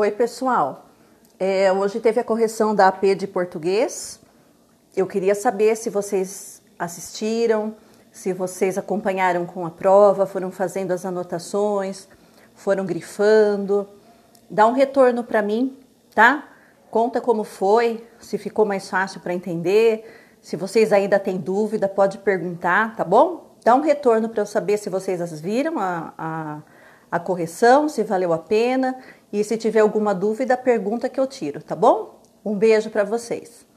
Oi, pessoal. É, hoje teve a correção da AP de português. Eu queria saber se vocês assistiram, se vocês acompanharam com a prova, foram fazendo as anotações, foram grifando. Dá um retorno para mim, tá? Conta como foi, se ficou mais fácil para entender. Se vocês ainda têm dúvida, pode perguntar, tá bom? Dá um retorno para eu saber se vocês as viram, a, a, a correção, se valeu a pena. E se tiver alguma dúvida, pergunta que eu tiro, tá bom? Um beijo para vocês.